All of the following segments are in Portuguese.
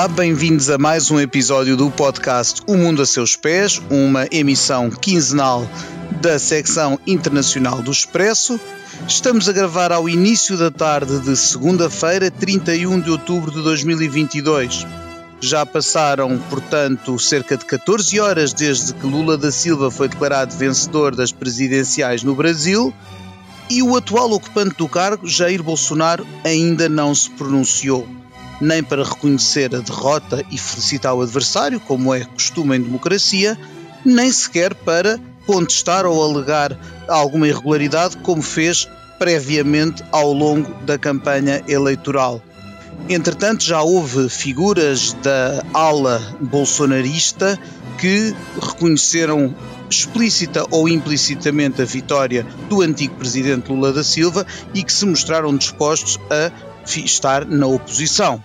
Olá, bem-vindos a mais um episódio do podcast O Mundo a Seus Pés, uma emissão quinzenal da secção internacional do Expresso. Estamos a gravar ao início da tarde de segunda-feira, 31 de outubro de 2022. Já passaram, portanto, cerca de 14 horas desde que Lula da Silva foi declarado vencedor das presidenciais no Brasil e o atual ocupante do cargo, Jair Bolsonaro, ainda não se pronunciou nem para reconhecer a derrota e felicitar o adversário, como é costume em democracia, nem sequer para contestar ou alegar alguma irregularidade, como fez previamente ao longo da campanha eleitoral. Entretanto, já houve figuras da ala bolsonarista que reconheceram explícita ou implicitamente a vitória do antigo presidente Lula da Silva e que se mostraram dispostos a estar na oposição.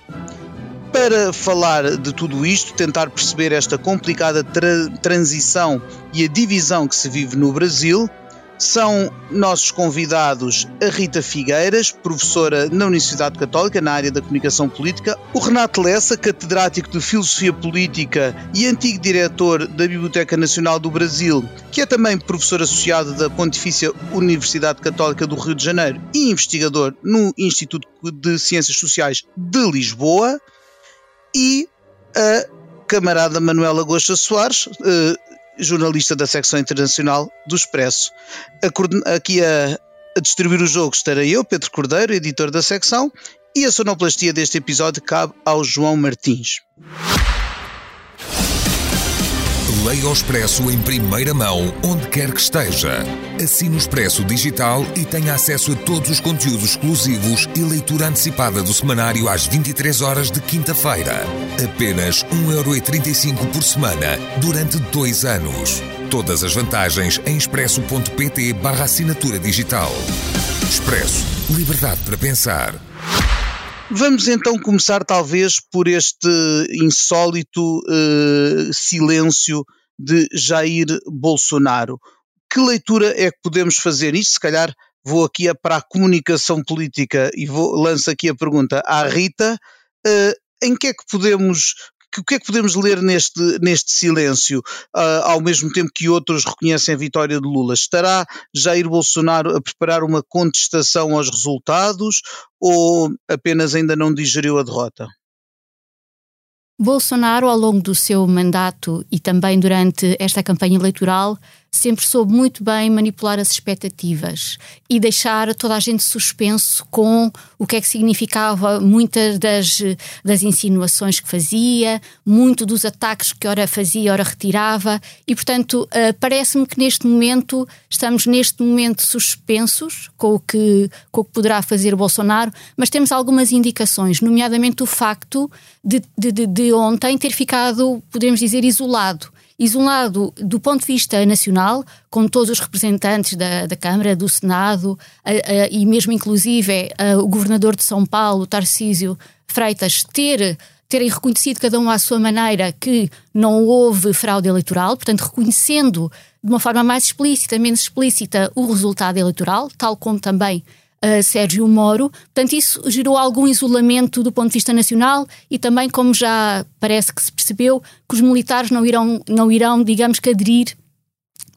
Para falar de tudo isto, tentar perceber esta complicada tra transição e a divisão que se vive no Brasil, são nossos convidados a Rita Figueiras, professora na Universidade Católica na área da comunicação política, o Renato Lessa, catedrático de Filosofia Política e antigo diretor da Biblioteca Nacional do Brasil, que é também professor associado da Pontifícia Universidade Católica do Rio de Janeiro e investigador no Instituto de Ciências Sociais de Lisboa, e a camarada Manuela Gosta Soares, eh, jornalista da secção internacional do Expresso. A, aqui a, a distribuir o jogo estarei eu, Pedro Cordeiro, editor da secção, e a sonoplastia deste episódio cabe ao João Martins. Leia o Expresso em primeira mão, onde quer que esteja. Assine o Expresso Digital e tenha acesso a todos os conteúdos exclusivos e leitura antecipada do semanário às 23 horas de quinta-feira. Apenas 1,35€ por semana, durante dois anos. Todas as vantagens em expresso.pt barra assinatura digital. Expresso. Liberdade para pensar. Vamos então começar, talvez, por este insólito uh, silêncio de Jair Bolsonaro. Que leitura é que podemos fazer isto? Se calhar vou aqui para a comunicação política e vou, lanço aqui a pergunta à Rita. Uh, em que é que podemos o que é que podemos ler neste, neste silêncio, uh, ao mesmo tempo que outros reconhecem a vitória de Lula? Estará Jair Bolsonaro a preparar uma contestação aos resultados ou apenas ainda não digeriu a derrota? Bolsonaro, ao longo do seu mandato e também durante esta campanha eleitoral, sempre soube muito bem manipular as expectativas e deixar toda a gente suspenso com o que é que significava muitas das, das insinuações que fazia, muito dos ataques que ora fazia, ora retirava, e portanto uh, parece-me que neste momento estamos neste momento suspensos com o, que, com o que poderá fazer Bolsonaro, mas temos algumas indicações, nomeadamente o facto de, de, de, de ontem ter ficado, podemos dizer, isolado isolado do ponto de vista nacional, com todos os representantes da, da Câmara, do Senado a, a, e mesmo inclusive a, o governador de São Paulo, Tarcísio Freitas, ter terem reconhecido cada um à sua maneira que não houve fraude eleitoral, portanto reconhecendo de uma forma mais explícita, menos explícita, o resultado eleitoral, tal como também uh, Sérgio Moro. Portanto, isso gerou algum isolamento do ponto de vista nacional e também, como já parece que se percebeu, que os militares não irão, não irão digamos que, aderir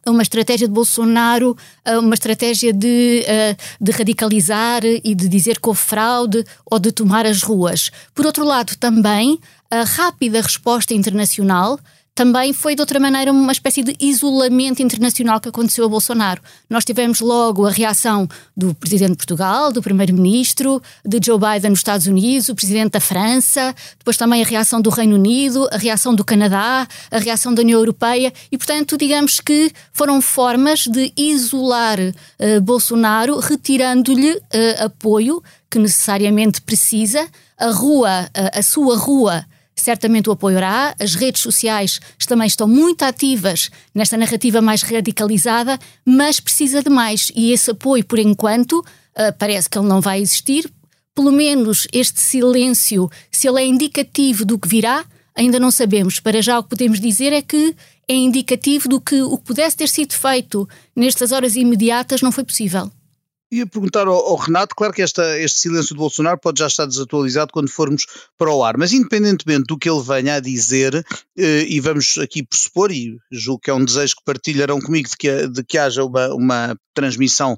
a uma estratégia de Bolsonaro, a uma estratégia de, uh, de radicalizar e de dizer que houve fraude ou de tomar as ruas. Por outro lado, também a rápida resposta internacional também foi de outra maneira uma espécie de isolamento internacional que aconteceu a Bolsonaro. Nós tivemos logo a reação do presidente de Portugal, do primeiro-ministro, de Joe Biden nos Estados Unidos, o presidente da França, depois também a reação do Reino Unido, a reação do Canadá, a reação da União Europeia e, portanto, digamos que foram formas de isolar uh, Bolsonaro, retirando-lhe uh, apoio que necessariamente precisa. A rua, uh, a sua rua certamente o apoiará. As redes sociais também estão muito ativas nesta narrativa mais radicalizada, mas precisa de mais. E esse apoio, por enquanto, uh, parece que ele não vai existir. Pelo menos este silêncio, se ele é indicativo do que virá, ainda não sabemos. Para já o que podemos dizer é que é indicativo do que o que pudesse ter sido feito nestas horas imediatas não foi possível. Ia perguntar ao, ao, Renato, claro que esta, este silêncio do Bolsonaro pode já estar desatualizado quando formos para o ar, mas independentemente do que ele venha a dizer, eh, e vamos aqui pressupor, e julgo que é um desejo que partilharão comigo de que, de que haja uma, uma transmissão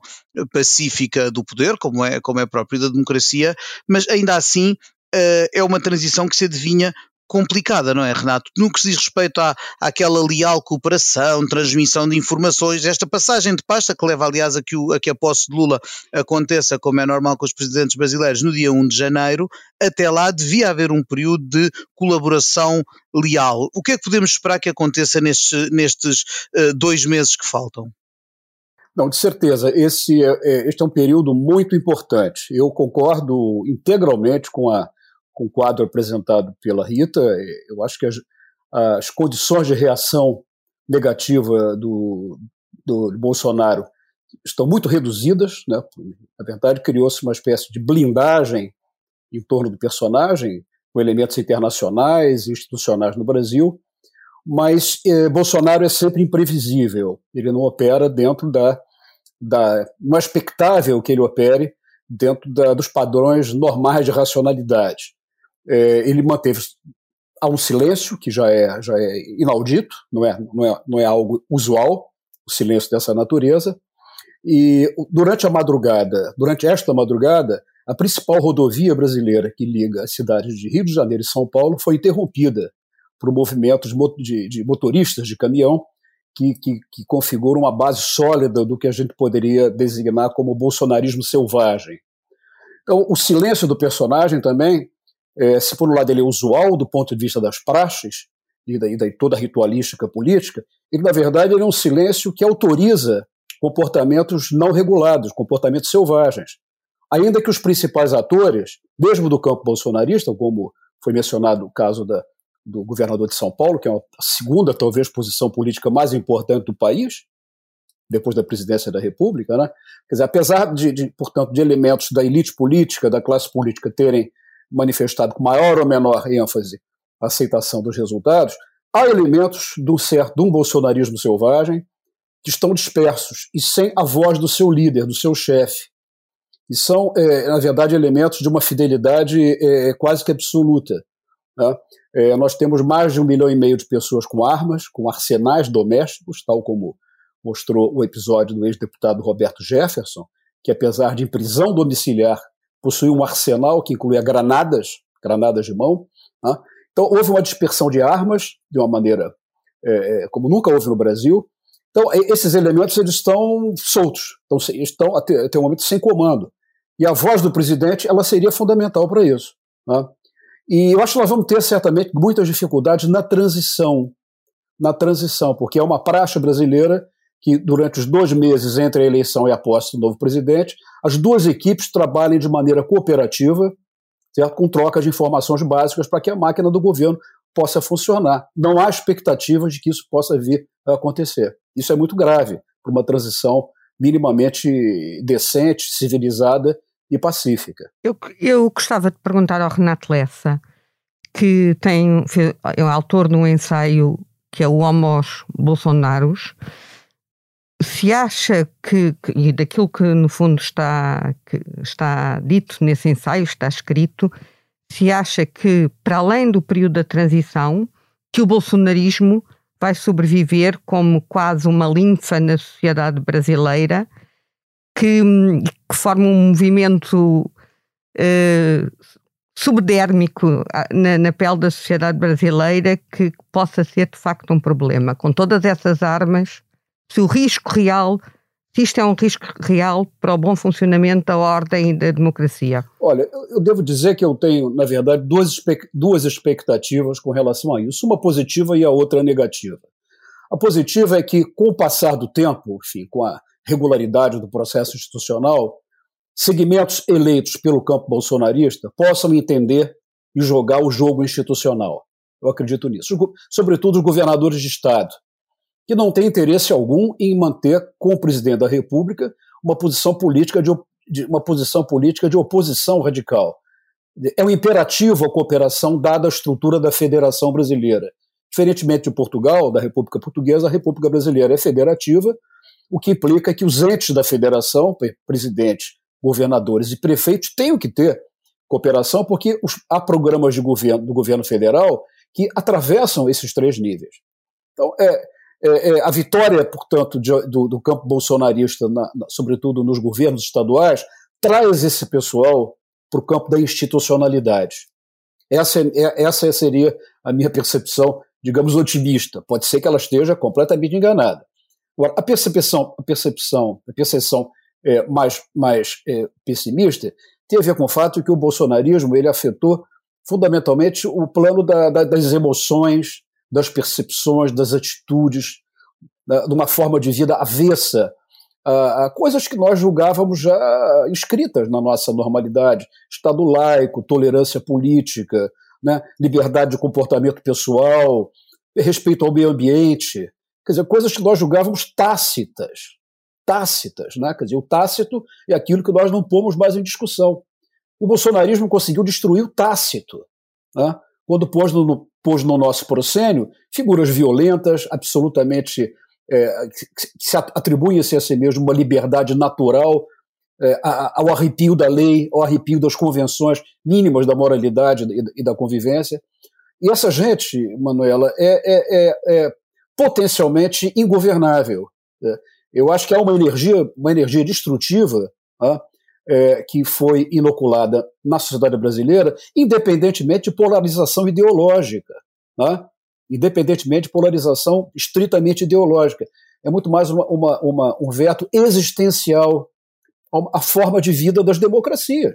pacífica do poder, como é, como é próprio da democracia, mas ainda assim eh, é uma transição que se adivinha complicada, não é, Renato? No que se diz respeito à, àquela leal cooperação, transmissão de informações, esta passagem de pasta que leva, aliás, a que, o, a que a posse de Lula aconteça, como é normal com os presidentes brasileiros, no dia 1 de janeiro, até lá devia haver um período de colaboração leal. O que é que podemos esperar que aconteça nestes, nestes uh, dois meses que faltam? Não, de certeza, esse é, é, este é um período muito importante. Eu concordo integralmente com a com o quadro apresentado pela Rita, eu acho que as, as condições de reação negativa do, do, Bolsonaro estão muito reduzidas. Né? Na verdade, criou-se uma espécie de blindagem em torno do personagem, com elementos internacionais e institucionais no Brasil, mas eh, Bolsonaro é sempre imprevisível. Ele não opera dentro da, da. Não é expectável que ele opere dentro da, dos padrões normais de racionalidade é, ele manteve há um silêncio que já é, já é inaudito, não é, não, é, não é algo usual, o silêncio dessa natureza. E durante a madrugada, durante esta madrugada, a principal rodovia brasileira que liga as cidades de Rio de Janeiro e São Paulo foi interrompida por um movimento de, de motoristas de caminhão que, que, que configura uma base sólida do que a gente poderia designar como bolsonarismo selvagem. Então, o silêncio do personagem também é, se por um lado ele é usual do ponto de vista das praxes e da, da toda a ritualística política, ele na verdade ele é um silêncio que autoriza comportamentos não regulados, comportamentos selvagens. Ainda que os principais atores, mesmo do campo bolsonarista, como foi mencionado o caso da, do governador de São Paulo, que é a segunda, talvez, posição política mais importante do país, depois da presidência da República, né? Quer dizer, apesar de, de, portanto, de elementos da elite política, da classe política terem manifestado com maior ou menor ênfase a aceitação dos resultados, há elementos de um certo de um bolsonarismo selvagem que estão dispersos e sem a voz do seu líder, do seu chefe. E são, é, na verdade, elementos de uma fidelidade é, quase que absoluta. Né? É, nós temos mais de um milhão e meio de pessoas com armas, com arsenais domésticos, tal como mostrou o episódio do ex-deputado Roberto Jefferson, que apesar de em prisão domiciliar possuía um arsenal que incluía granadas, granadas de mão. Né? Então houve uma dispersão de armas de uma maneira é, é como nunca houve no Brasil. Então esses elementos eles estão soltos, estão, estão até, até o momento sem comando. E a voz do presidente ela seria fundamental para isso. Né? E eu acho que nós vamos ter certamente muitas dificuldades na transição, na transição, porque é uma praxe brasileira que durante os dois meses entre a eleição e a posse do novo presidente, as duas equipes trabalhem de maneira cooperativa, certo? com troca de informações básicas para que a máquina do governo possa funcionar. Não há expectativas de que isso possa vir a acontecer. Isso é muito grave para uma transição minimamente decente, civilizada e pacífica. Eu, eu gostava de perguntar ao Renato Lessa, que tem, é autor de um ensaio que é o Homos Bolsonaros, se acha que, que, e daquilo que no fundo está, que está dito nesse ensaio, está escrito, se acha que, para além do período da transição, que o bolsonarismo vai sobreviver como quase uma linfa na sociedade brasileira, que, que forma um movimento uh, subdérmico na, na, pele da sociedade brasileira que possa ser de facto um problema. Com todas essas armas se o risco real, se isto é um risco real para o bom funcionamento da ordem e da democracia? Olha, eu devo dizer que eu tenho, na verdade, duas, duas expectativas com relação a isso, uma positiva e a outra negativa. A positiva é que, com o passar do tempo, enfim, com a regularidade do processo institucional, segmentos eleitos pelo campo bolsonarista possam entender e jogar o jogo institucional. Eu acredito nisso. Sobretudo os governadores de Estado, que não tem interesse algum em manter com o presidente da República uma posição política de, de uma posição política de oposição radical. É um imperativo a cooperação dada a estrutura da Federação Brasileira. Diferentemente de Portugal, da República Portuguesa, a República Brasileira é federativa, o que implica que os entes da federação, presidentes, governadores e prefeitos, tenham que ter cooperação, porque os, há programas de governo, do governo federal que atravessam esses três níveis. Então, é, é, é a vitória, portanto, de, do, do, campo bolsonarista, na, na, sobretudo nos governos estaduais, traz esse pessoal para o campo da institucionalidade. Essa, é, essa seria a minha percepção, digamos, otimista. Pode ser que ela esteja completamente enganada. Agora, a percepção, a percepção, a percepção é, mais, mais é, pessimista tem a ver com o fato que o bolsonarismo ele afetou fundamentalmente o plano da, da, das emoções, das percepções, das atitudes, de uma forma de vida avessa a, coisas que nós julgávamos já escritas na nossa normalidade: Estado laico, tolerância política, né, liberdade de comportamento pessoal, respeito ao meio ambiente. Quer dizer, coisas que nós julgávamos tácitas. Tácitas, né? Quer dizer, o tácito é aquilo que nós não pomos mais em discussão. O bolsonarismo conseguiu destruir o tácito, né? quando pôs no, pôs no nosso proscênio figuras violentas, absolutamente é, que, se atribuem-se a si mesmo uma liberdade natural, é, ao arrepio da lei, ao arrepio das convenções mínimas da moralidade e da convivência. E essa gente, Manuela, é, é, é, é potencialmente ingovernável. Né? Eu acho que há uma energia, uma energia destrutiva né, é, que foi inoculada na sociedade brasileira, independentemente de polarização ideológica. Né? Independentemente de polarização estritamente ideológica. É muito mais uma, uma, uma, um veto existencial à forma de vida das democracias.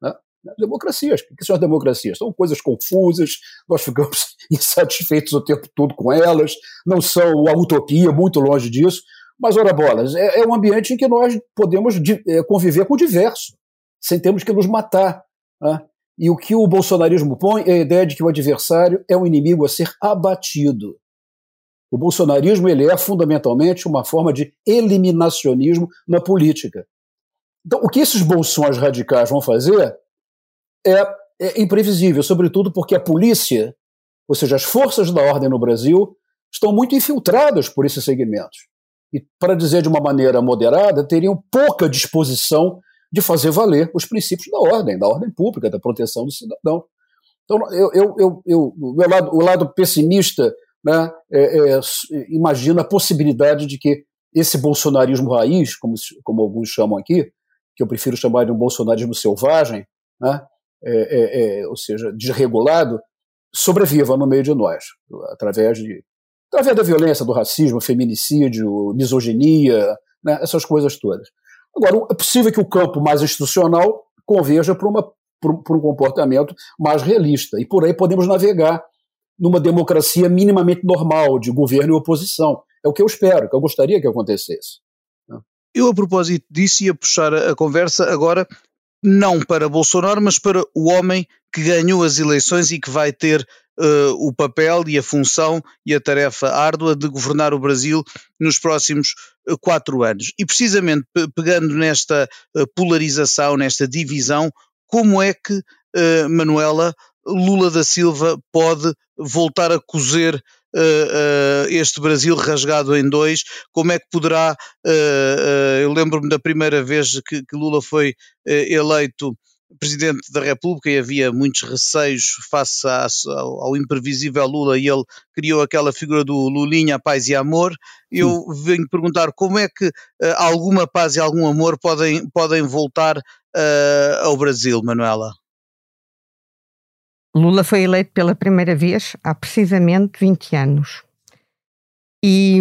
Né? Democracias. O que são as democracias? São coisas confusas, nós ficamos insatisfeitos o tempo todo com elas, não são a utopia, muito longe disso, mas, ora bolas, é, é um ambiente em que nós podemos é, conviver com o diverso, sem termos que nos matar. Né? E o que o bolsonarismo põe é a ideia de que o adversário é um inimigo a ser abatido. O bolsonarismo ele é fundamentalmente uma forma de eliminacionismo na política. Então, o que esses bolsões radicais vão fazer é, é imprevisível, sobretudo porque a polícia, ou seja, as forças da ordem no Brasil, estão muito infiltradas por esses segmentos. E, para dizer de uma maneira moderada, teriam pouca disposição de fazer valer os princípios da ordem, da ordem pública, da proteção do cidadão. Então, eu, eu, eu, eu meu lado, o lado pessimista né, é, é, imagina a possibilidade de que esse bolsonarismo raiz, como, como alguns chamam aqui, que eu prefiro chamar de um bolsonarismo selvagem, né, é, é, é ou seja, desregulado, sobreviva no meio de nós, através de através da violência, do racismo, feminicídio, misoginia, né, essas coisas todas. Agora, é possível que o campo mais institucional converja para, uma, para um comportamento mais realista, e por aí podemos navegar numa democracia minimamente normal de governo e oposição. É o que eu espero, que eu gostaria que acontecesse. Eu, a propósito disso, ia puxar a conversa agora não para Bolsonaro, mas para o homem que ganhou as eleições e que vai ter uh, o papel e a função e a tarefa árdua de governar o Brasil nos próximos uh, quatro anos. E precisamente pegando nesta uh, polarização, nesta divisão, como é que, Manuela, Lula da Silva pode voltar a cozer uh, uh, este Brasil rasgado em dois, como é que poderá, uh, eu lembro-me da primeira vez que, que Lula foi eleito Presidente da República e havia muitos receios face a, ao, imprevisível Lula e ele criou aquela figura do Lulinha, paz e amor. Eu Sim. venho perguntar como é que alguma paz e algum amor podem, podem voltar ao Brasil, Manuela? Lula foi eleito pela primeira vez há precisamente 20 anos. E,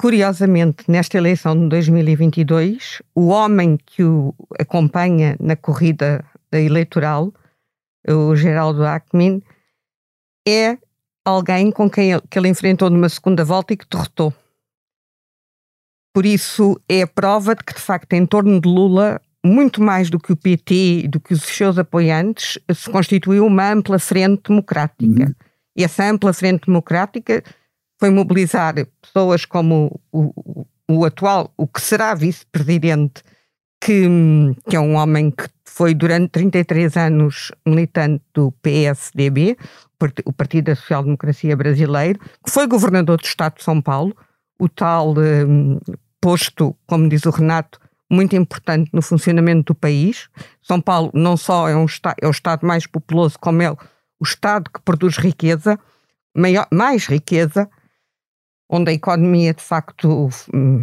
curiosamente, nesta eleição de 2022, o homem que o acompanha na corrida eleitoral, o Geraldo Alckmin, é alguém com quem ele, que ele enfrentou numa segunda volta e que derrotou. Por isso, é a prova de que, de facto, em torno de Lula muito mais do que o PT, do que os seus apoiantes, se constituiu uma ampla frente democrática. Uhum. E essa ampla frente democrática foi mobilizar pessoas como o, o, o atual, o que será vice-presidente, que, que é um homem que foi durante 33 anos militante do PSDB, o Partido da Social Democracia Brasileiro, que foi governador do Estado de São Paulo, o tal um, posto, como diz o Renato, muito importante no funcionamento do país. São Paulo não só é, um, é o estado mais populoso, como é o estado que produz riqueza, maior, mais riqueza, onde a economia de facto um,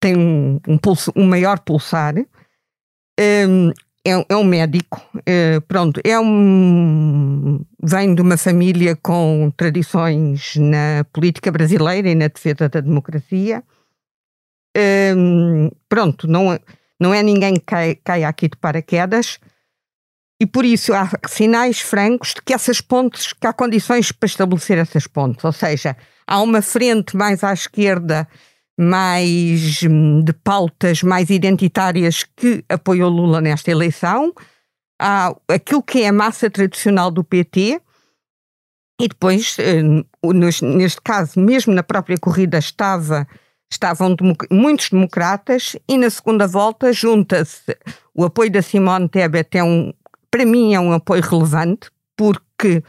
tem um, um, pulso, um maior pulsar. Um, é, é, um médico, é, pronto, é um vem de uma família com tradições na política brasileira e na defesa da democracia. Um, pronto, não, não é ninguém que cai, caia aqui de paraquedas e por isso há sinais francos de que essas pontes, que há condições para estabelecer essas pontes, ou seja, há uma frente mais à esquerda, mais hum, de pautas mais identitárias que apoiou Lula nesta eleição, há aquilo que é a massa tradicional do PT, e depois, hum, neste caso, mesmo na própria corrida, estava estavam muitos democratas e na segunda volta junta-se o apoio da Simone Tebet é um, para mim é um apoio relevante porque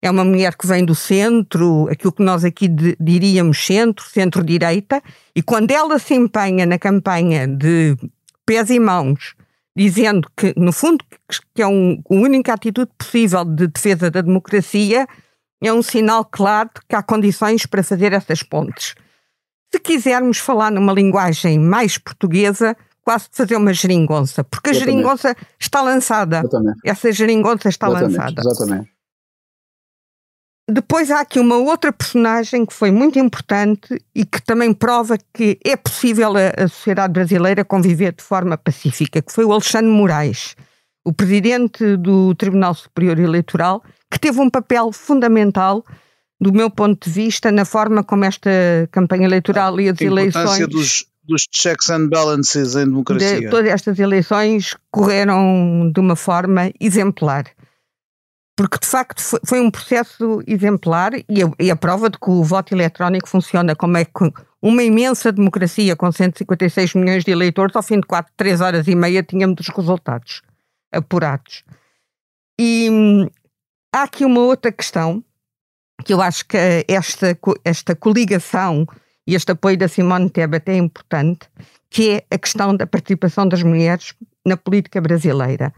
é uma mulher que vem do centro, aquilo que nós aqui de, diríamos centro, centro-direita, e quando ela se empenha na campanha de pés e mãos, dizendo que, no fundo, que é um, a única atitude possível de defesa da democracia, é um sinal claro de que há condições para fazer essas pontes. Se quisermos falar numa linguagem mais portuguesa, quase fazer uma geringonça, porque a exatamente. geringonça está lançada. Exatamente. Essa geringonça está exatamente, lançada. Exatamente. Depois há aqui uma outra personagem que foi muito importante e que também prova que é possível a, a sociedade brasileira conviver de forma pacífica, que foi o Alexandre Moraes, o presidente do Tribunal Superior Eleitoral, que teve um papel fundamental do meu ponto de vista, na forma como esta campanha eleitoral e as eleições. Dos, dos checks and balances em democracia. De, todas estas eleições correram de uma forma exemplar. Porque, de facto, foi, um processo exemplar e a, e a, prova de que o voto eletrónico funciona como é que uma imensa democracia com 156 milhões de eleitores, ao fim de 4, 3 horas e meia, tínhamos os resultados apurados. E hum, há aqui uma outra questão que eu acho que esta, esta coligação e este apoio da Simone Tebet é importante, que é a questão da participação das mulheres na política brasileira.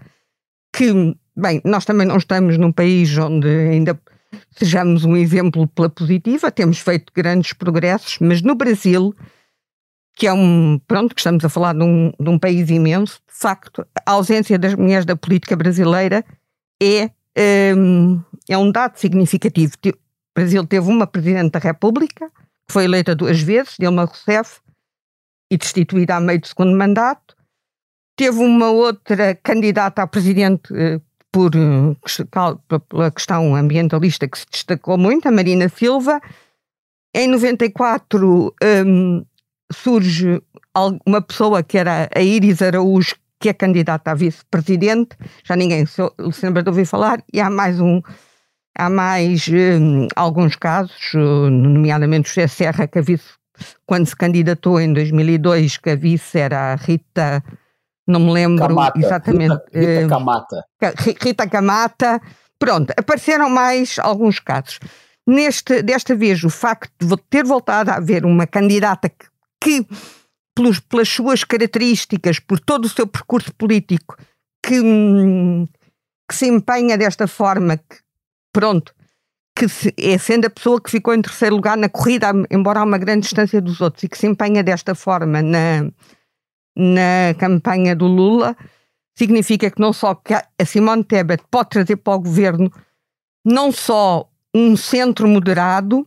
Que, bem, nós também não estamos num país onde ainda sejamos um exemplo pela positiva, temos feito grandes progressos, mas no Brasil, que é um, pronto, que estamos a falar de um, de um país imenso, de facto, a ausência das mulheres da política brasileira é, um, é um dado significativo. O Brasil teve uma Presidente da República, foi eleita duas vezes, Dilma Rousseff, e destituída a meio do segundo mandato. Teve uma outra candidata a Presidente eh, por, eh, pela questão ambientalista que se destacou muito, a Marina Silva. Em 94 um, surge uma pessoa que era a Iris Araújo, que é candidata a vice-presidente, já ninguém se lembra de ouvir falar, e há mais um Há mais um, alguns casos, nomeadamente o José Serra, que a vice, quando se candidatou em 2002, que a vice era a Rita, não me lembro Camata, exatamente. Rita, Rita hum, Camata. Rita Camata. Pronto, apareceram mais alguns casos. Neste, desta vez, o facto de ter voltado a haver uma candidata que, que pelos, pelas suas características, por todo o seu percurso político, que, hum, que se empenha desta forma, que, pronto, que se, é sendo a pessoa que ficou em terceiro lugar na corrida, embora há uma grande distância dos outros, e que se empenha desta forma na, na campanha do Lula, significa que não só que a Simone Tebet pode trazer para o governo não só um centro moderado,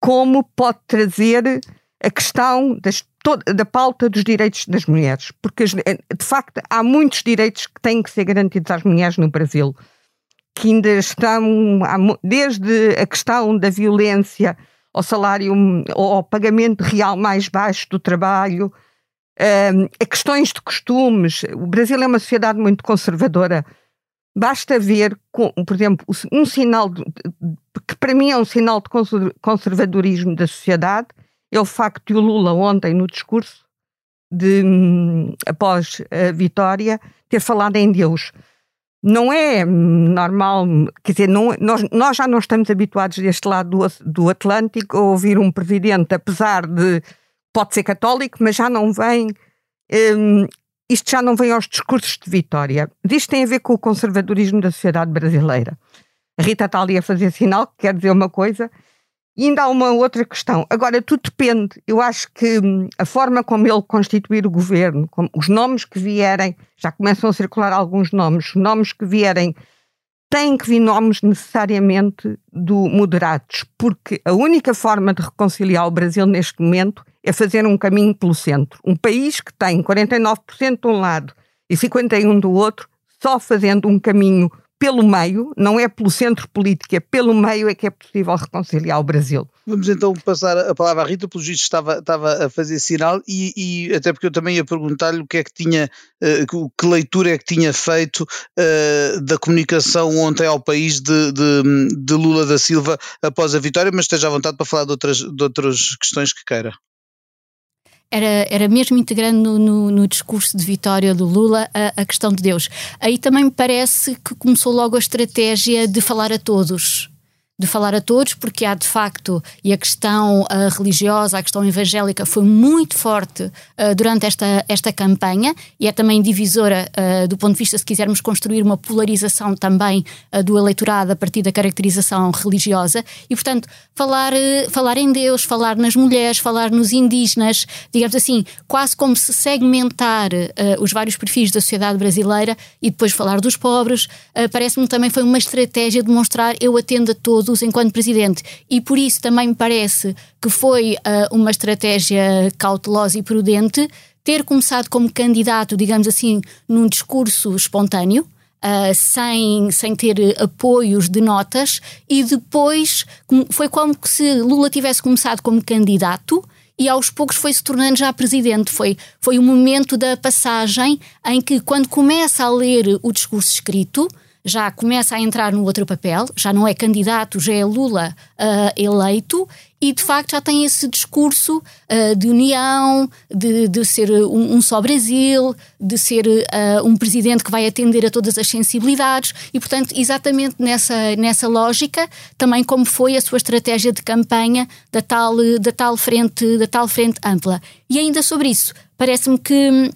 como pode trazer a questão das, da pauta dos direitos das mulheres. Porque, de facto, há muitos direitos que têm que ser garantidos às mulheres no Brasil que ainda estão, desde a questão da violência ao salário ao pagamento real mais baixo do trabalho, hum, a questões de costumes. O Brasil é uma sociedade muito conservadora. Basta ver, por exemplo, um sinal que para mim é um sinal de conservadorismo da sociedade, é o facto de o Lula ontem no discurso de hum, após a vitória ter falado em Deus. Não é normal, quer dizer, não, nós, nós já não estamos habituados deste lado do, do Atlântico a ouvir um presidente, apesar de pode ser católico, mas já não vem. Um, isto já não vem aos discursos de vitória. Isto tem a ver com o conservadorismo da sociedade brasileira. A Rita está ali a fazer sinal que quer dizer uma coisa. E ainda há uma outra questão. Agora, tudo depende. Eu acho que hum, a forma como ele constituir o governo, os nomes que vierem, já começam a circular alguns nomes, os nomes que vierem têm que vir nomes necessariamente do moderados, porque a única forma de reconciliar o Brasil neste momento é fazer um caminho pelo centro. Um país que tem 49% de um lado e 51% do outro, só fazendo um caminho pelo meio, não é pelo centro político, é pelo meio é que é possível reconciliar o Brasil. Vamos então passar a palavra à Rita, pelo juiz estava, estava a fazer sinal e, e, até porque eu também ia perguntar-lhe o que é que tinha, uh, que leitura é que tinha feito uh, da comunicação ontem ao país de, de, de, Lula da Silva após a vitória, mas esteja à vontade para falar de outras, de outras questões que queira era, era mesmo integrando no, no, discurso de vitória do Lula a, a questão de Deus. Aí também me parece que começou logo a estratégia de falar a todos de falar a todos, porque há de facto, e a questão uh, religiosa, a questão evangélica foi muito forte uh, durante esta, esta campanha e é também divisora uh, do ponto de vista, se quisermos construir uma polarização também do eleitorado a partir da caracterização religiosa. E, portanto, falar, falar em Deus, falar nas mulheres, falar nos indígenas, digamos assim, quase como se segmentar os vários perfis da sociedade brasileira e depois falar dos pobres, parece-me também foi uma estratégia de mostrar eu atendo a todos todos enquanto presidente. E por isso também me parece que foi uh, uma estratégia cautelosa e prudente ter começado como candidato, digamos assim, num discurso espontâneo. Uh, sem, sem ter apoios de notas, e depois foi como se Lula tivesse começado como candidato e aos poucos foi se tornando já presidente. Foi, foi o momento da passagem em que, quando começa a ler o discurso escrito, já começa a entrar no outro papel, já não é candidato, já é Lula uh, eleito e de facto já tem esse discurso uh, de união, de, de ser um, um, só Brasil, de ser uh, um presidente que vai atender a todas as sensibilidades e, portanto, exatamente nessa, nessa lógica, também como foi a sua estratégia de campanha da tal, da tal, frente, da tal frente ampla. E ainda sobre isso, parece-me que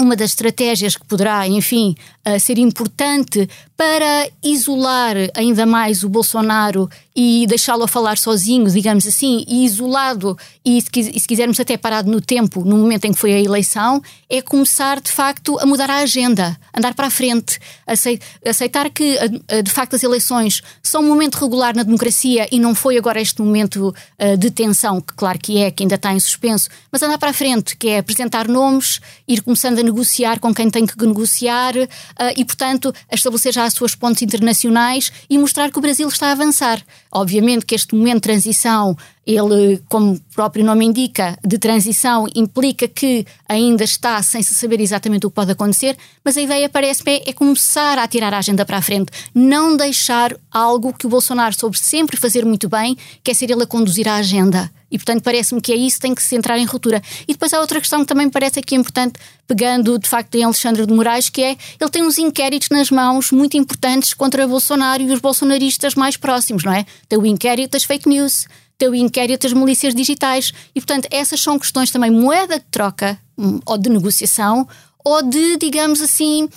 uma das estratégias que poderá, enfim, ser importante para isolar ainda mais o Bolsonaro e deixá-lo a falar sozinho, digamos assim, e isolado, e se quisermos até parado no tempo, no momento em que foi a eleição, é começar de facto a mudar a agenda, andar para a frente, aceitar que de facto as eleições são um momento regular na democracia e não foi agora este momento de tensão, que claro que é, que ainda está em suspenso, mas andar para a frente, que é apresentar nomes, ir começando a negociar com quem tem que negociar e, portanto, a estabelecer já as suas pontes internacionais e mostrar que o Brasil está a avançar. Obviamente que este momento de transição, ele, como o próprio nome indica, de transição, implica que ainda está sem se saber exatamente o que pode acontecer, mas a ideia parece-me é, é começar a tirar a agenda para a frente, não deixar algo que o Bolsonaro soube sempre fazer muito bem, que é ser ele a conduzir a agenda. E, portanto, parece-me que é isso tem que se entrar em ruptura. E depois há outra questão que também me parece aqui importante, pegando de facto em Alexandre de Moraes, que é ele tem uns inquéritos nas mãos muito importantes contra Bolsonaro e os bolsonaristas mais próximos, não é? Tem o inquérito das fake news, tem o inquérito das milícias digitais. E, portanto, essas são questões também moeda de troca hum, ou de negociação ou de, digamos assim,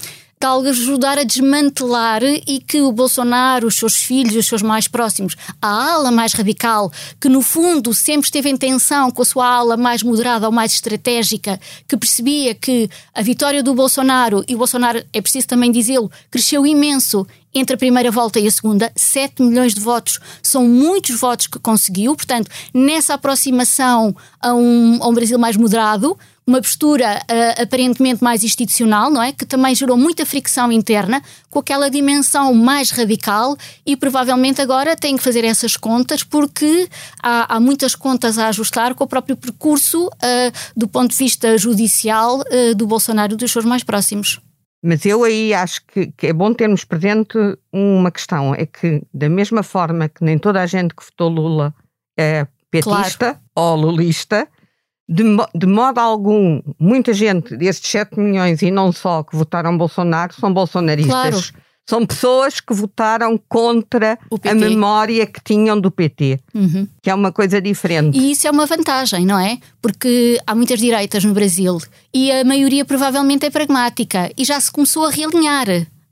de ajudar a desmantelar e que o Bolsonaro, os seus filhos, os seus mais próximos, a ala mais radical, que no fundo sempre esteve em tensão com a sua ala mais moderada ou mais estratégica, que percebia que a vitória do Bolsonaro, e o Bolsonaro, é preciso também dizê-lo, cresceu imenso entre a primeira volta e a segunda, 7 milhões de votos. São muitos votos que conseguiu, portanto, nessa aproximação a um, a um Brasil mais moderado, uma postura uh, aparentemente mais institucional, não é? Que também gerou muita fricção interna, com aquela dimensão mais radical e provavelmente agora tem que fazer essas contas porque há, há muitas contas a ajustar com o próprio percurso uh, do ponto de vista judicial uh, do Bolsonaro e dos seus mais próximos. Mas eu aí acho que, que, é bom termos presente uma questão: é que, da mesma forma que nem toda a gente que votou Lula é petista claro. ou lulista, de, de, modo algum, muita gente desses 7 milhões e não só que votaram Bolsonaro são bolsonaristas. Claro. São pessoas que votaram contra a memória que tinham do PT, uhum. que é uma coisa diferente. E isso é uma vantagem, não é? Porque há muitas direitas no Brasil e a maioria provavelmente é pragmática e já se começou a realinhar.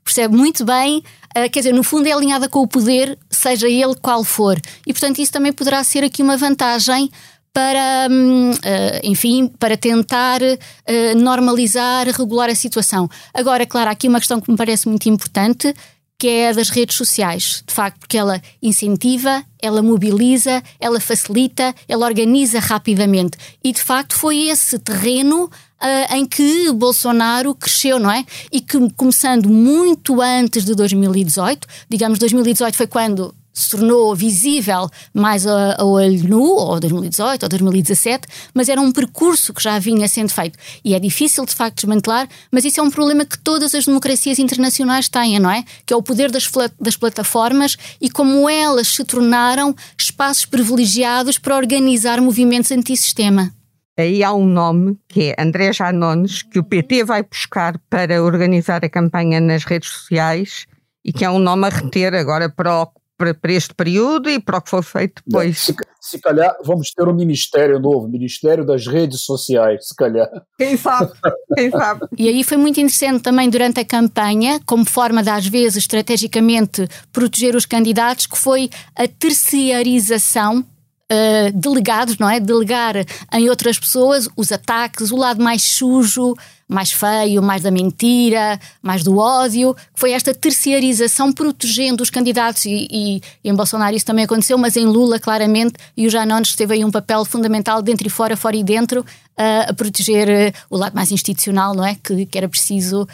Percebe muito bem Uh, quer dizer, no fundo é alinhada com o poder, seja ele qual for. E, portanto, isso também poderá ser aqui uma vantagem para, uh, enfim, para tentar uh, normalizar, regular a situação. Agora, claro, há aqui uma questão que me parece muito importante, que é a das redes sociais, de facto, porque ela incentiva, ela mobiliza, ela facilita, ela organiza rapidamente. E de facto foi esse terreno uh, em que Bolsonaro cresceu, não é? E que começando muito antes de 2018, digamos 2018 foi quando se tornou visível mais a, a, olho nu, ou 2018 ou 2017, mas era um percurso que já vinha sendo feito. E é difícil, de facto, desmantelar, mas isso é um problema que todas as democracias internacionais têm, não é? Que é o poder das, das plataformas e como elas se tornaram espaços privilegiados para organizar movimentos antissistema. Aí há um nome que é André Janones, que o PT vai buscar para organizar a campanha nas redes sociais e que é um nome a reter agora para o para, para este período e para o que foi feito depois. Se, se calhar vamos ter um ministério novo, Ministério das Redes Sociais, se calhar. Quem sabe, quem sabe. E aí foi muito interessante também durante a campanha, como forma de às vezes estrategicamente proteger os candidatos, que foi a terceirização Uh, delegados, não é? Delegar em outras pessoas os ataques, o lado mais sujo, mais feio, mais da mentira, mais do ódio, foi esta terceirização protegendo os candidatos e, e, e, em Bolsonaro isso também aconteceu, mas em Lula claramente e o Janones teve aí um papel fundamental dentro e fora, fora e dentro uh, a proteger uh, o lado mais institucional, não é? Que, que era preciso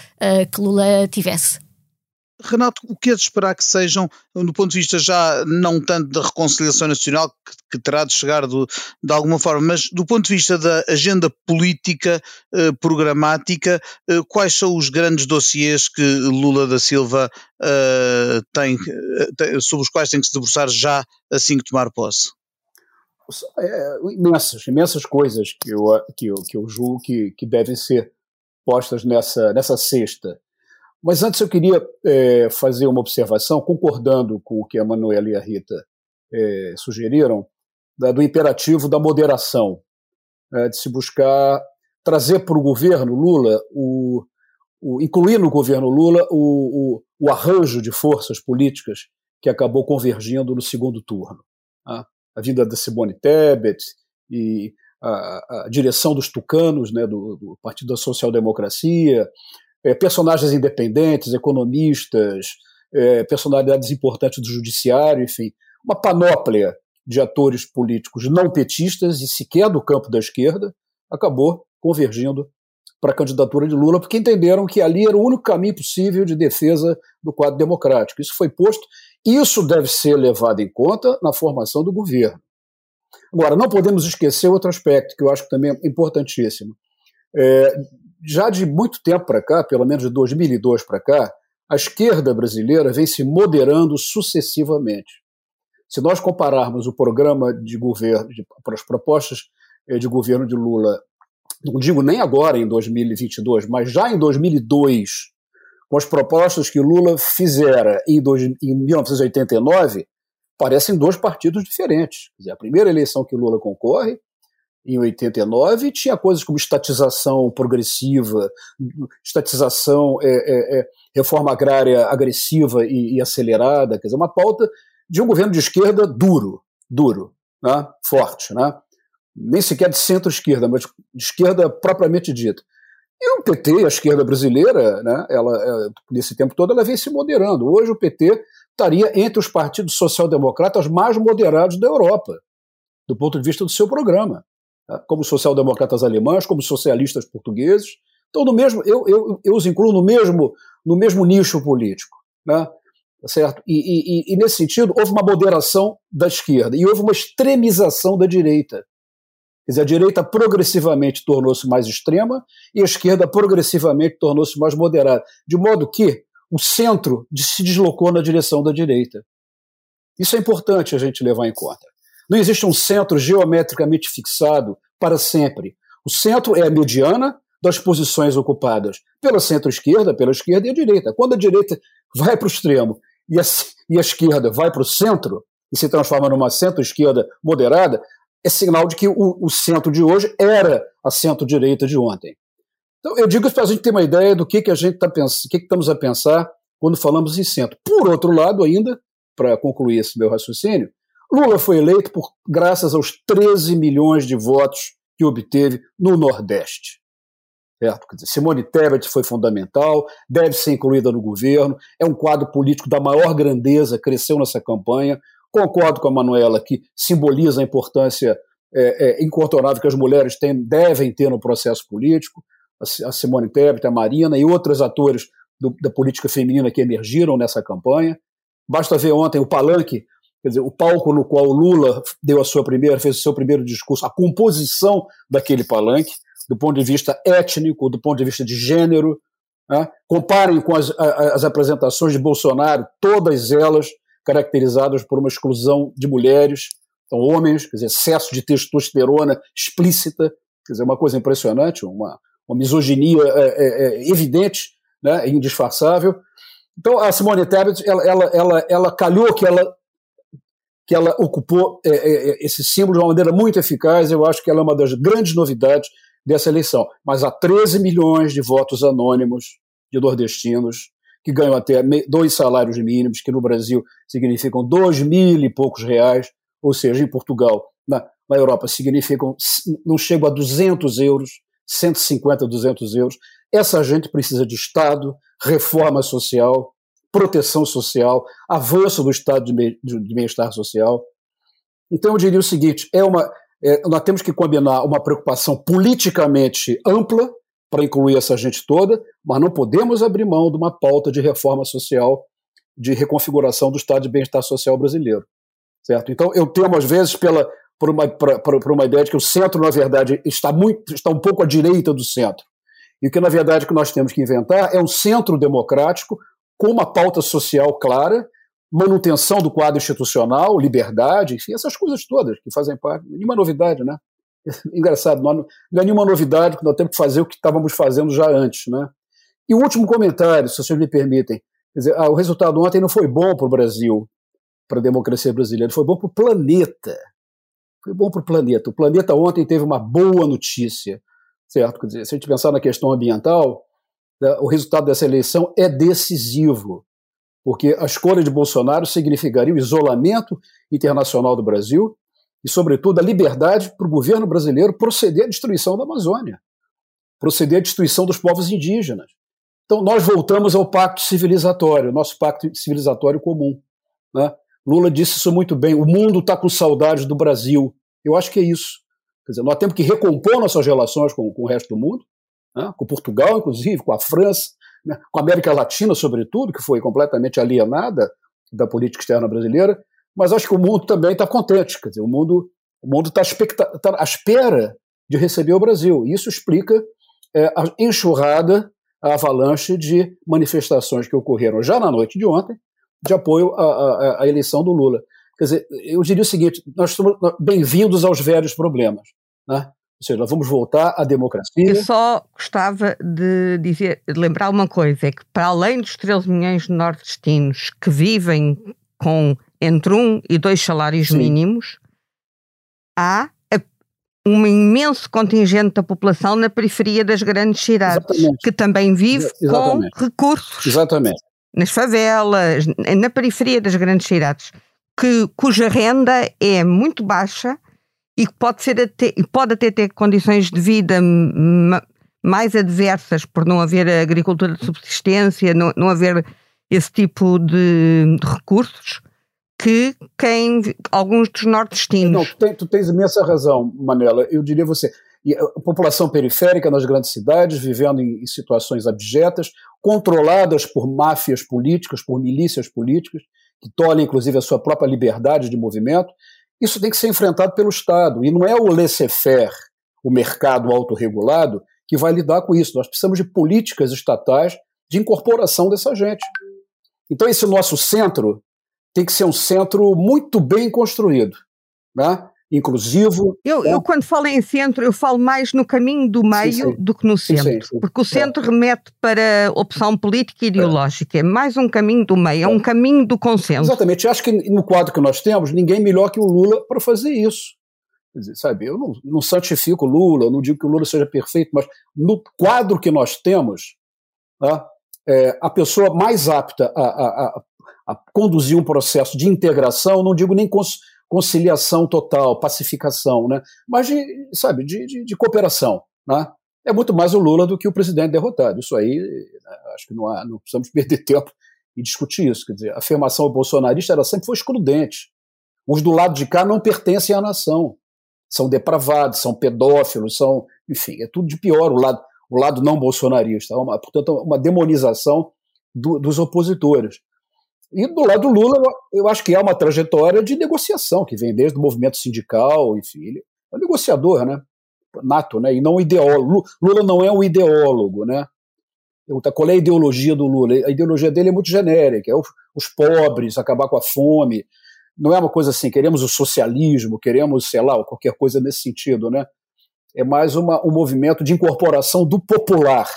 que Lula tivesse. Renato, o que é de esperar que sejam, do ponto de vista já não tanto da reconciliação nacional, que, que terá de chegar do, de alguma forma, mas do ponto de vista da agenda política eh, programática, eh, quais são os grandes dossiês que Lula da Silva eh, tem, tem, sobre os quais tem que se debruçar já assim que tomar posse? É, imensas, imensas coisas que eu, que eu, que eu julgo que, que devem ser postas nessa, nessa cesta mas antes eu queria é, fazer uma observação, concordando com o que a Manuela e a Rita é, sugeriram, da, do imperativo da moderação, é, de se buscar trazer para o governo Lula, o, o, incluir no governo Lula o, o, o, arranjo de forças políticas que acabou convergindo no segundo turno. Tá? A vinda da Simone Tebet e a, a direção dos tucanos, né, do, do Partido da Social Democracia, é, personagens independentes, economistas, é, personalidades importantes do judiciário, enfim, uma panóplia de atores políticos não petistas e sequer do campo da esquerda, acabou convergindo para a candidatura de Lula, porque entenderam que ali era o único caminho possível de defesa do quadro democrático. Isso foi posto, isso deve ser levado em conta na formação do governo. Agora, não podemos esquecer outro aspecto que eu acho que também é importantíssimo. É, já de muito tempo para cá, pelo menos de 2002 para cá, a esquerda brasileira vem se moderando sucessivamente. Se nós compararmos o programa de governo, para as propostas eh, de governo de Lula, não digo nem agora em 2022, mas já em 2002, com as propostas que Lula fizera em, dois, em 1989, parecem dois partidos diferentes. Dizer, a primeira eleição que Lula concorre em 89, tinha coisas como estatização progressiva, estatização, é, é, é, reforma agrária agressiva e, e, acelerada, quer dizer, uma pauta de um governo de esquerda duro, duro, né? forte, né? nem sequer de centro-esquerda, mas de esquerda propriamente dita. E o PT, a esquerda brasileira, né, ela, é, nesse tempo todo, ela vem se moderando. Hoje o PT estaria entre os partidos social-democratas mais moderados da Europa, do ponto de vista do seu programa. Como social-democratas alemães, como socialistas portugueses. Então, no mesmo, eu, eu, eu os incluo no mesmo, no mesmo nicho político. Né? Certo? E, e, e, nesse sentido, houve uma moderação da esquerda e houve uma extremização da direita. Quer dizer, a direita progressivamente tornou-se mais extrema e a esquerda progressivamente tornou-se mais moderada. De modo que o centro se deslocou na direção da direita. Isso é importante a gente levar em conta. Não existe um centro geometricamente fixado para sempre. O centro é a mediana das posições ocupadas pela centro-esquerda, pela esquerda e a direita. Quando a direita vai para o extremo e a, e a esquerda vai para o centro e se transforma numa centro-esquerda moderada, é sinal de que o, o centro de hoje era a centro-direita de ontem. Então, eu digo isso para a gente ter uma ideia do que, que a gente está pensando, que, que estamos a pensar quando falamos em centro. Por outro lado, ainda, para concluir esse meu raciocínio, Lula foi eleito por graças aos 13 milhões de votos que obteve no Nordeste. Certo? Dizer, Simone Tebet foi fundamental, deve ser incluída no governo, é um quadro político da maior grandeza, cresceu nessa campanha. Concordo com a Manuela que simboliza a importância é, é, incontornável que as mulheres têm, devem ter no processo político. A Simone Tebet, a Marina e outros atores do, da política feminina que emergiram nessa campanha. Basta ver ontem o palanque, quer dizer, o palco no qual Lula deu a sua primeira, fez o seu primeiro discurso, a composição daquele palanque, do ponto de vista étnico, do ponto de vista de gênero. Né? Comparem com as, as apresentações de Bolsonaro, todas elas caracterizadas por uma exclusão de mulheres, então homens, quer dizer, excesso de testosterona explícita, quer dizer, uma coisa impressionante, uma, uma misoginia é, é, é evidente, né, indisfarçável. Então a Simone Tebet, ela, ela, ela, ela calhou que ela que ela ocupou é, é, é, esse símbolo de uma maneira muito eficaz. Eu acho que ela é uma das grandes novidades dessa eleição. Mas há 13 milhões de votos anônimos de nordestinos que ganham até dois salários mínimos, que no Brasil significam dois mil e poucos reais, ou seja, em Portugal, na, na Europa, significam, não chegam a 200 euros, 150, 200 euros. Essa gente precisa de Estado, reforma social, proteção social, avanço do estado de bem-estar social. Então, eu diria o seguinte: é uma, é, nós temos que combinar uma preocupação politicamente ampla para incluir essa gente toda, mas não podemos abrir mão de uma pauta de reforma social, de reconfiguração do estado de bem-estar social brasileiro. Certo? Então, eu temo, às vezes, pela, por, uma, uma ideia de que o centro, na verdade, está, muito, está um pouco à direita do centro. E o que, na verdade, que nós temos que inventar é um centro democrático com uma pauta social clara, manutenção do quadro institucional, liberdade, enfim, essas coisas todas que fazem parte. Nenhuma novidade, né? Engraçado, não, é nenhuma novidade nós temos que fazer o que estávamos fazendo já antes, né? E o último comentário, se vocês me permitem. Dizer, ah, o resultado ontem não foi bom para o Brasil, para a democracia brasileira, foi bom para o planeta. Foi bom para o planeta. O planeta ontem teve uma boa notícia, certo? Quer dizer, se a gente pensar na questão ambiental, o resultado dessa eleição é decisivo, porque a escolha de Bolsonaro significaria o isolamento internacional do Brasil e, sobretudo, a liberdade para o governo brasileiro proceder à destruição da Amazônia, proceder à destruição dos povos indígenas. Então, nós voltamos ao pacto civilizatório, nosso pacto civilizatório comum. Né? Lula disse isso muito bem: o mundo está com saudades do Brasil. Eu acho que é isso. Quer dizer, nós temos que recompor nossas relações com, com o resto do mundo, né, com Portugal, inclusive, com a França, né, com a América Latina, sobretudo, que foi completamente alienada da política externa brasileira, mas acho que o mundo também está contente, quer dizer, o mundo o mundo está tá à espera de receber o Brasil. Isso explica é, a enxurrada, a avalanche de manifestações que ocorreram já na noite de ontem, de apoio à, à, à eleição do Lula. Quer dizer, eu diria o seguinte: nós estamos bem-vindos aos velhos problemas. Né? Ou seja, vamos voltar à democracia. Eu só gostava de dizer, de lembrar uma coisa: é que para além dos 13 milhões de nordestinos que vivem com entre um e dois salários Sim. mínimos, há um imenso contingente da população na periferia das grandes cidades, Exatamente. que também vive Exatamente. com recursos. Exatamente. Nas favelas, na periferia das grandes cidades, que, cuja renda é muito baixa e pode, ser até, pode até ter condições de vida mais adversas por não haver agricultura de subsistência, não, não haver esse tipo de, de recursos que quem alguns dos nordestinos. Não, tu, tu tens imensa razão, Manela. Eu diria você. a população periférica nas grandes cidades, vivendo em, em situações abjetas, controladas por máfias políticas, por milícias políticas, que tolhem inclusive a sua própria liberdade de movimento, isso tem que ser enfrentado pelo Estado. E não é o laissez-faire, o mercado autorregulado, que vai lidar com isso. Nós precisamos de políticas estatais de incorporação dessa gente. Então, esse nosso centro tem que ser um centro muito bem construído. Né? Inclusivo. Eu, eu, quando falo em centro, eu falo mais no caminho do meio sim, sim. do que no centro, sim, porque o centro é. remete para opção política e ideológica, é. é mais um caminho do meio, é um caminho do consenso. Exatamente, eu acho que no quadro que nós temos, ninguém melhor que o Lula para fazer isso. Dizer, sabe, eu não, não santifico o Lula, não digo que o Lula seja perfeito, mas no quadro que nós temos, né, é, a pessoa mais apta a, a, a, conduzir um processo de integração, não digo nem conciliação total, pacificação, né, mas de, sabe, de, de, de cooperação. Né, é muito mais o Lula do que o presidente derrotado. Isso aí, né, acho que não, há, não precisamos perder tempo e discutir isso. Quer dizer, a afirmação bolsonarista ela sempre foi excludente. Os do lado de cá não pertencem à nação. São depravados, são pedófilos, são, enfim, é tudo de pior o lado, o lado não bolsonarista. Uma, portanto, uma demonização do, dos opositores. E do lado do Lula, eu acho que há uma trajetória de negociação que vem desde o movimento sindical, enfim, é um negociador, né? Nato, né? E não ideólogo. Lula não é um ideólogo, né? Qual é a ideologia do Lula? A ideologia dele é muito genérica, é os, os pobres, acabar com a fome. Não é uma coisa assim, queremos o socialismo, queremos, sei lá, qualquer coisa nesse sentido, né? É mais uma, um movimento de incorporação do popular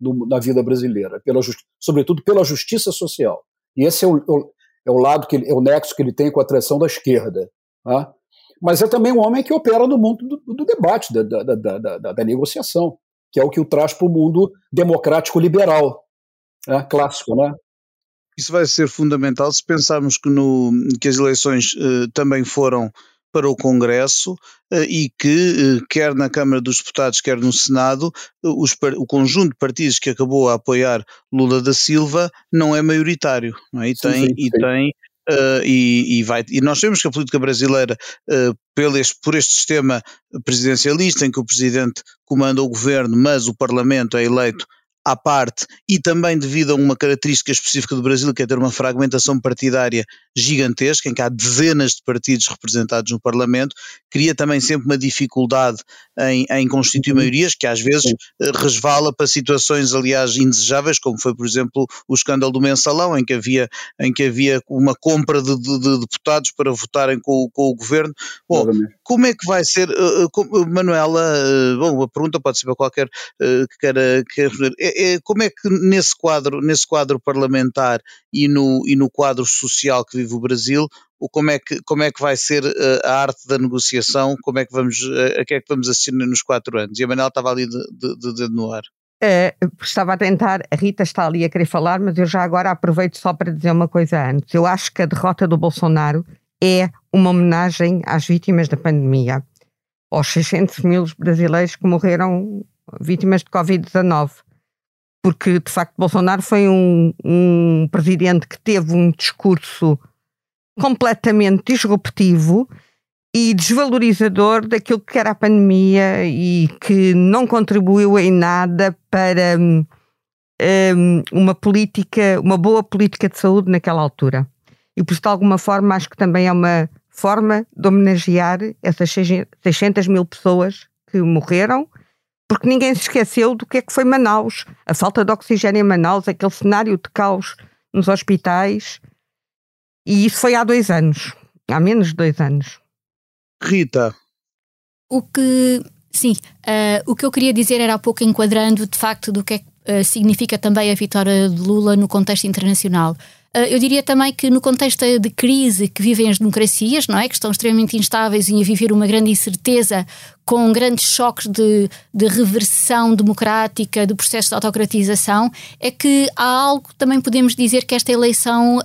no, na vida brasileira, pela, sobretudo pela justiça social. E esse é o, é o lado que ele, é o nexo que ele tem com a atração da esquerda. Tá? Mas é também um homem que opera no mundo do, do debate, da, da, da, da negociação que é o que o traz para o mundo democrático liberal, né, clássico, né? Isso vai ser fundamental se pensarmos que, no, que as eleições eh, também foram para o Congresso eh, e que, eh, quer na Câmara dos Deputados, quer no Senado, os, o conjunto de partidos que acabou a apoiar Lula da Silva não é maioritário. Não é? E, sim, tem, sim, sim. e tem Uh, e, e, vai, e nós sabemos que a política brasileira, uh, pelo este, por este sistema presidencialista, em que o presidente comanda o governo, mas o parlamento é eleito à parte e também devido a uma característica específica do Brasil, que é ter uma fragmentação partidária gigantesca, em que há dezenas de partidos representados no Parlamento, cria também sempre uma dificuldade em, em constituir uhum. maiorias, que às vezes. Eh, resvala para situações, aliás, indesejáveis, como foi, por exemplo, o escândalo do mensalão, em que havia, em que havia uma compra de, de, de deputados para votarem com, com o governo. Bom, como é que vai ser, uh, Manuela, uh, bom, a pergunta pode ser para qualquer uh, que queira, queira responder. É, é, como é que nesse quadro, nesse quadro parlamentar e no, e no quadro social que vive o Brasil, como é que, como é que vai ser eh, a arte da negociação, como é que vamos, eh, a que é que vamos assistir nos quatro anos? E a Manela estava ali de, de, de dedo no ar. É, estava a tentar, a Rita está ali a querer falar, mas eu já agora aproveito só para dizer uma coisa antes. Eu acho que a derrota do Bolsonaro é uma homenagem às vítimas da pandemia, aos 600 mil brasileiros que morreram vítimas de Covid-19 porque de facto Bolsonaro foi um, um presidente que teve um discurso completamente disruptivo e desvalorizador daquilo que era a pandemia e que não contribuiu em nada para um, hum, uma política, uma boa política de saúde naquela altura. E por isso, de alguma forma, acho que também é uma forma de homenagear essas 600 mil pessoas que morreram porque ninguém se esqueceu do que é que foi Manaus, a falta de oxigênio em Manaus, aquele cenário de caos nos hospitais. E isso foi há dois anos, há menos de dois anos. Rita. O que, sim, uh, o que eu queria dizer era há pouco enquadrando de facto do que é que uh, significa também a vitória de Lula no contexto internacional. Ah, eu diria também que no contexto de crise que vivem as democracias, não é? Que estão extremamente instáveis e a viver uma grande incerteza com grandes choques de, de reversão democrática do processo de autocratização, é que há algo que também podemos dizer que esta eleição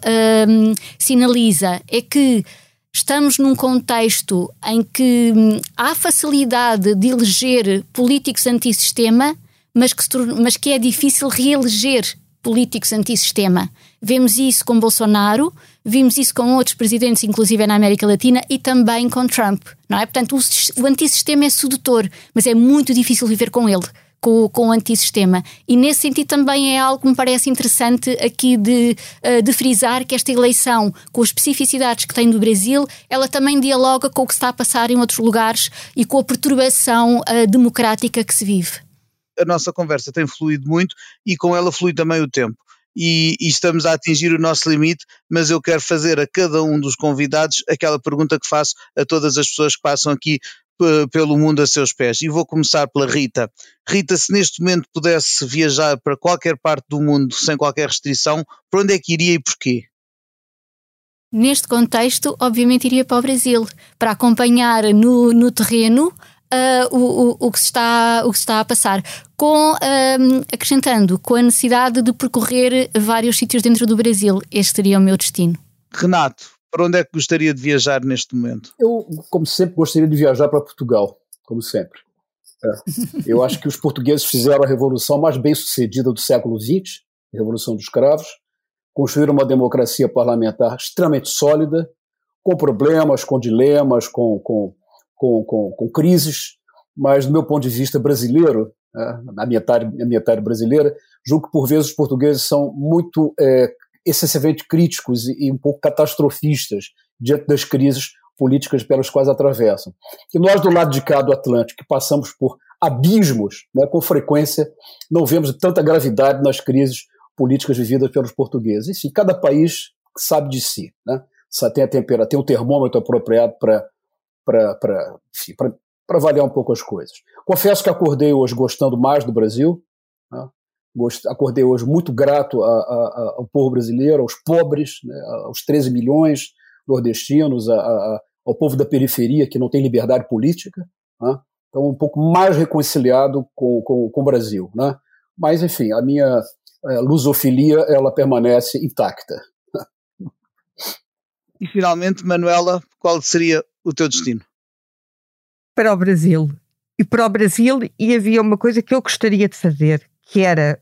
um, sinaliza, é que estamos num contexto em que hum, há facilidade de eleger políticos antissistema, mas que, mas que é difícil reeleger políticos antissistema. Vemos isso com Bolsonaro, vimos isso com outros presidentes, inclusive na América Latina, e também com Trump, não é? Portanto, o, o antissistema é sedutor, mas é muito difícil viver com ele. Com, com, o antissistema. E nesse sentido também é algo que me parece interessante aqui de, uh, de frisar que esta eleição, com as especificidades que tem do Brasil, ela também dialoga com o que está a passar em outros lugares e com a perturbação uh, democrática que se vive. A nossa conversa tem fluído muito e com ela flui também o tempo e, e, estamos a atingir o nosso limite, mas eu quero fazer a cada um dos convidados aquela pergunta que faço a todas as pessoas que passam aqui pelo mundo a seus pés. E vou começar pela Rita. Rita, se neste momento pudesse viajar para qualquer parte do mundo sem qualquer restrição, para onde é que iria e porquê? Neste contexto, obviamente iria para o Brasil, para acompanhar no, no terreno uh, o, o, o, que se está, o que se está a passar, com, uh, acrescentando com a necessidade de percorrer vários sítios dentro do Brasil. Este seria o meu destino. Renato, para onde é que gostaria de viajar neste momento? Eu, como sempre, gostaria de viajar para Portugal, como sempre. É. Eu acho que os portugueses fizeram a revolução mais bem sucedida do século XX, a Revolução dos Cravos, construíram uma democracia parlamentar extremamente sólida, com problemas, com dilemas, com, com, com, com, com crises, mas do meu ponto de vista brasileiro, né, a metade, a metade brasileira, julgo que por vezes os portugueses são muito é, excessivamente críticos e, e um pouco catastrofistas diante das crises políticas pelas quais atravessam. E nós, do lado de cá do Atlântico, que passamos por abismos, né, com frequência, não vemos tanta gravidade nas crises políticas vividas pelos portugueses. Enfim, cada país sabe de si, né? tem a temperatura, tem um termômetro apropriado para para avaliar um pouco as coisas. Confesso que acordei hoje gostando mais do Brasil, né? acordei hoje muito grato a, a, ao povo brasileiro, aos pobres, né? aos 13 milhões nordestinos, a, ao povo da periferia que não tem liberdade política, né? então um pouco mais reconciliado com, com, com o Brasil. Né? Mas, enfim, a minha a lusofilia ela permanece intacta. E finalmente, Manuela, qual seria o teu destino? Para o Brasil. E para o Brasil, e havia uma coisa que eu gostaria de fazer, que era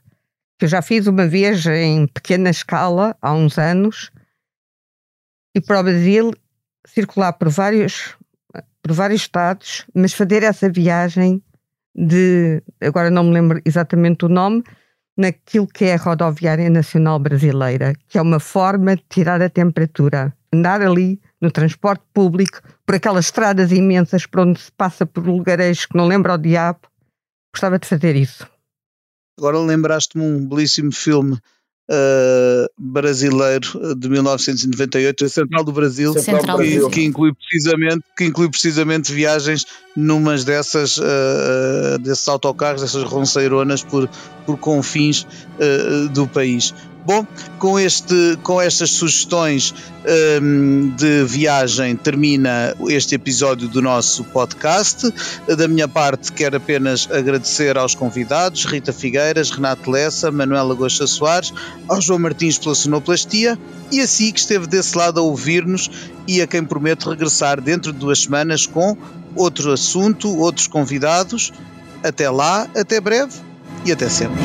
que eu já fiz uma vez em pequena escala, há uns anos, e para o Brasil circular por vários, por vários estados, mas fazer essa viagem de, agora não me lembro exatamente o nome, naquilo que é a rodoviária nacional brasileira, que é uma forma de tirar a temperatura. Andar ali no transporte público, por aquelas estradas imensas por onde se passa por lugares que não lembra o diabo, gostava de fazer isso. Agora lembraste-me um belíssimo filme uh, brasileiro de 1998, a Central do Brasil, Central que, que, inclui precisamente, que inclui precisamente viagens numas dessas uh, desses autocarros, dessas ronceironas por, por confins uh, do país. Bom, com, este, com estas sugestões um, de viagem termina este episódio do nosso podcast. Da minha parte, quero apenas agradecer aos convidados, Rita Figueiras, Renato Lessa, Manuela Gosta Soares, ao João Martins pela sonoplastia e a si que esteve desse lado a ouvir-nos e a quem prometo regressar dentro de duas semanas com outro assunto, outros convidados. Até lá, até breve e até sempre.